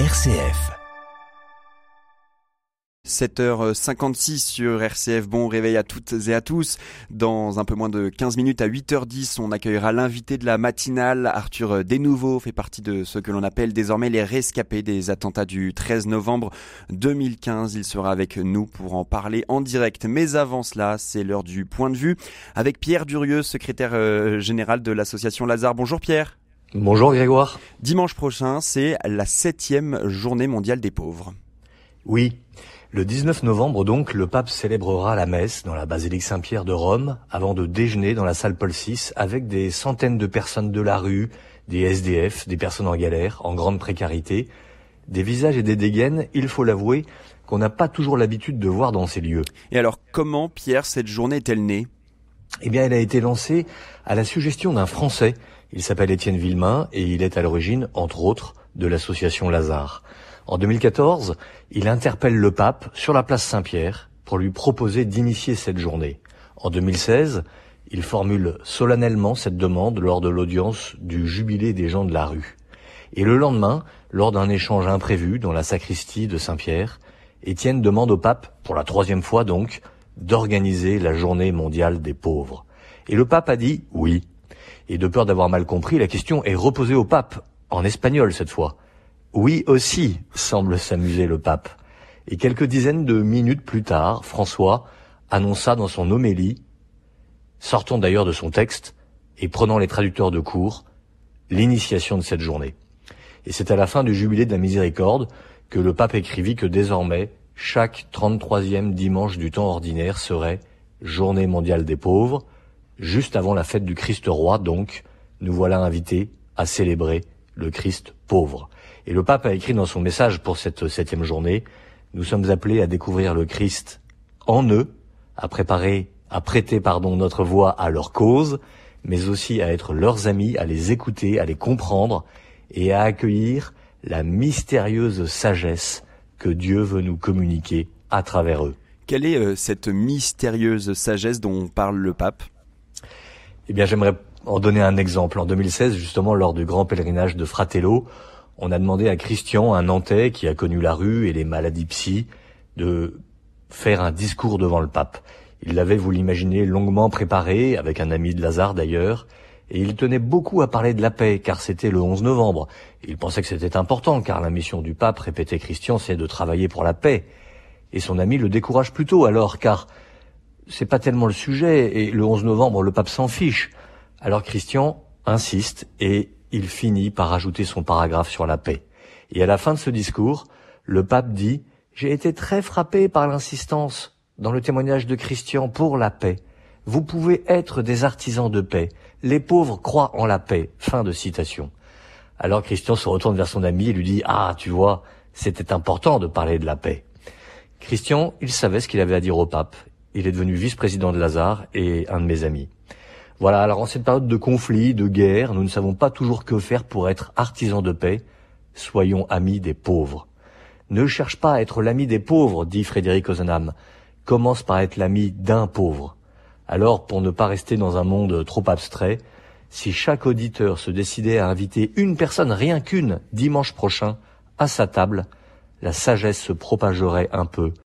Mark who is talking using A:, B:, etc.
A: RCF.
B: 7h56 sur RCF. Bon réveil à toutes et à tous. Dans un peu moins de 15 minutes à 8h10, on accueillera l'invité de la matinale. Arthur Desnouveaux fait partie de ce que l'on appelle désormais les rescapés des attentats du 13 novembre 2015. Il sera avec nous pour en parler en direct. Mais avant cela, c'est l'heure du point de vue avec Pierre Durieux, secrétaire euh, général de l'association Lazare. Bonjour Pierre.
C: Bonjour Grégoire.
B: Dimanche prochain, c'est la septième journée mondiale des pauvres.
C: Oui, le 19 novembre donc, le pape célébrera la messe dans la basilique Saint-Pierre de Rome avant de déjeuner dans la salle Paul VI avec des centaines de personnes de la rue, des SDF, des personnes en galère, en grande précarité, des visages et des dégaines, il faut l'avouer, qu'on n'a pas toujours l'habitude de voir dans ces lieux.
B: Et alors, comment, Pierre, cette journée est-elle née?
C: Eh bien, elle a été lancée à la suggestion d'un Français. Il s'appelle Étienne Villemain et il est à l'origine, entre autres, de l'association Lazare. En 2014, il interpelle le pape sur la place Saint-Pierre pour lui proposer d'initier cette journée. En 2016, il formule solennellement cette demande lors de l'audience du jubilé des gens de la rue. Et le lendemain, lors d'un échange imprévu dans la sacristie de Saint-Pierre, Étienne demande au pape, pour la troisième fois donc, d'organiser la journée mondiale des pauvres. Et le pape a dit oui. Et de peur d'avoir mal compris, la question est reposée au pape, en espagnol cette fois. Oui aussi, semble s'amuser le pape. Et quelques dizaines de minutes plus tard, François annonça dans son homélie, sortant d'ailleurs de son texte et prenant les traducteurs de cours, l'initiation de cette journée. Et c'est à la fin du jubilé de la miséricorde que le pape écrivit que désormais, chaque 33e dimanche du temps ordinaire serait journée mondiale des pauvres, juste avant la fête du Christ roi donc, nous voilà invités à célébrer le Christ pauvre. Et le pape a écrit dans son message pour cette septième journée, nous sommes appelés à découvrir le Christ en eux, à préparer, à prêter, pardon, notre voix à leur cause, mais aussi à être leurs amis, à les écouter, à les comprendre et à accueillir la mystérieuse sagesse que Dieu veut nous communiquer à travers eux.
B: Quelle est euh, cette mystérieuse sagesse dont parle le pape?
C: Eh bien, j'aimerais en donner un exemple. En 2016, justement, lors du grand pèlerinage de Fratello, on a demandé à Christian, un Nantais qui a connu la rue et les maladies psy, de faire un discours devant le pape. Il l'avait, vous l'imaginez, longuement préparé, avec un ami de Lazare d'ailleurs, et il tenait beaucoup à parler de la paix, car c'était le 11 novembre. Il pensait que c'était important, car la mission du pape, répétait Christian, c'est de travailler pour la paix. Et son ami le décourage plutôt alors, car c'est pas tellement le sujet, et le 11 novembre, le pape s'en fiche. Alors Christian insiste, et il finit par ajouter son paragraphe sur la paix. Et à la fin de ce discours, le pape dit J'ai été très frappé par l'insistance dans le témoignage de Christian pour la paix. Vous pouvez être des artisans de paix. Les pauvres croient en la paix. Fin de citation. Alors Christian se retourne vers son ami et lui dit Ah, tu vois, c'était important de parler de la paix. Christian, il savait ce qu'il avait à dire au pape. Il est devenu vice-président de Lazare et un de mes amis. Voilà, alors en cette période de conflit, de guerre, nous ne savons pas toujours que faire pour être artisans de paix. Soyons amis des pauvres. Ne cherche pas à être l'ami des pauvres, dit Frédéric Ozanam. Commence par être l'ami d'un pauvre. Alors, pour ne pas rester dans un monde trop abstrait, si chaque auditeur se décidait à inviter une personne, rien qu'une, dimanche prochain, à sa table, la sagesse se propagerait un peu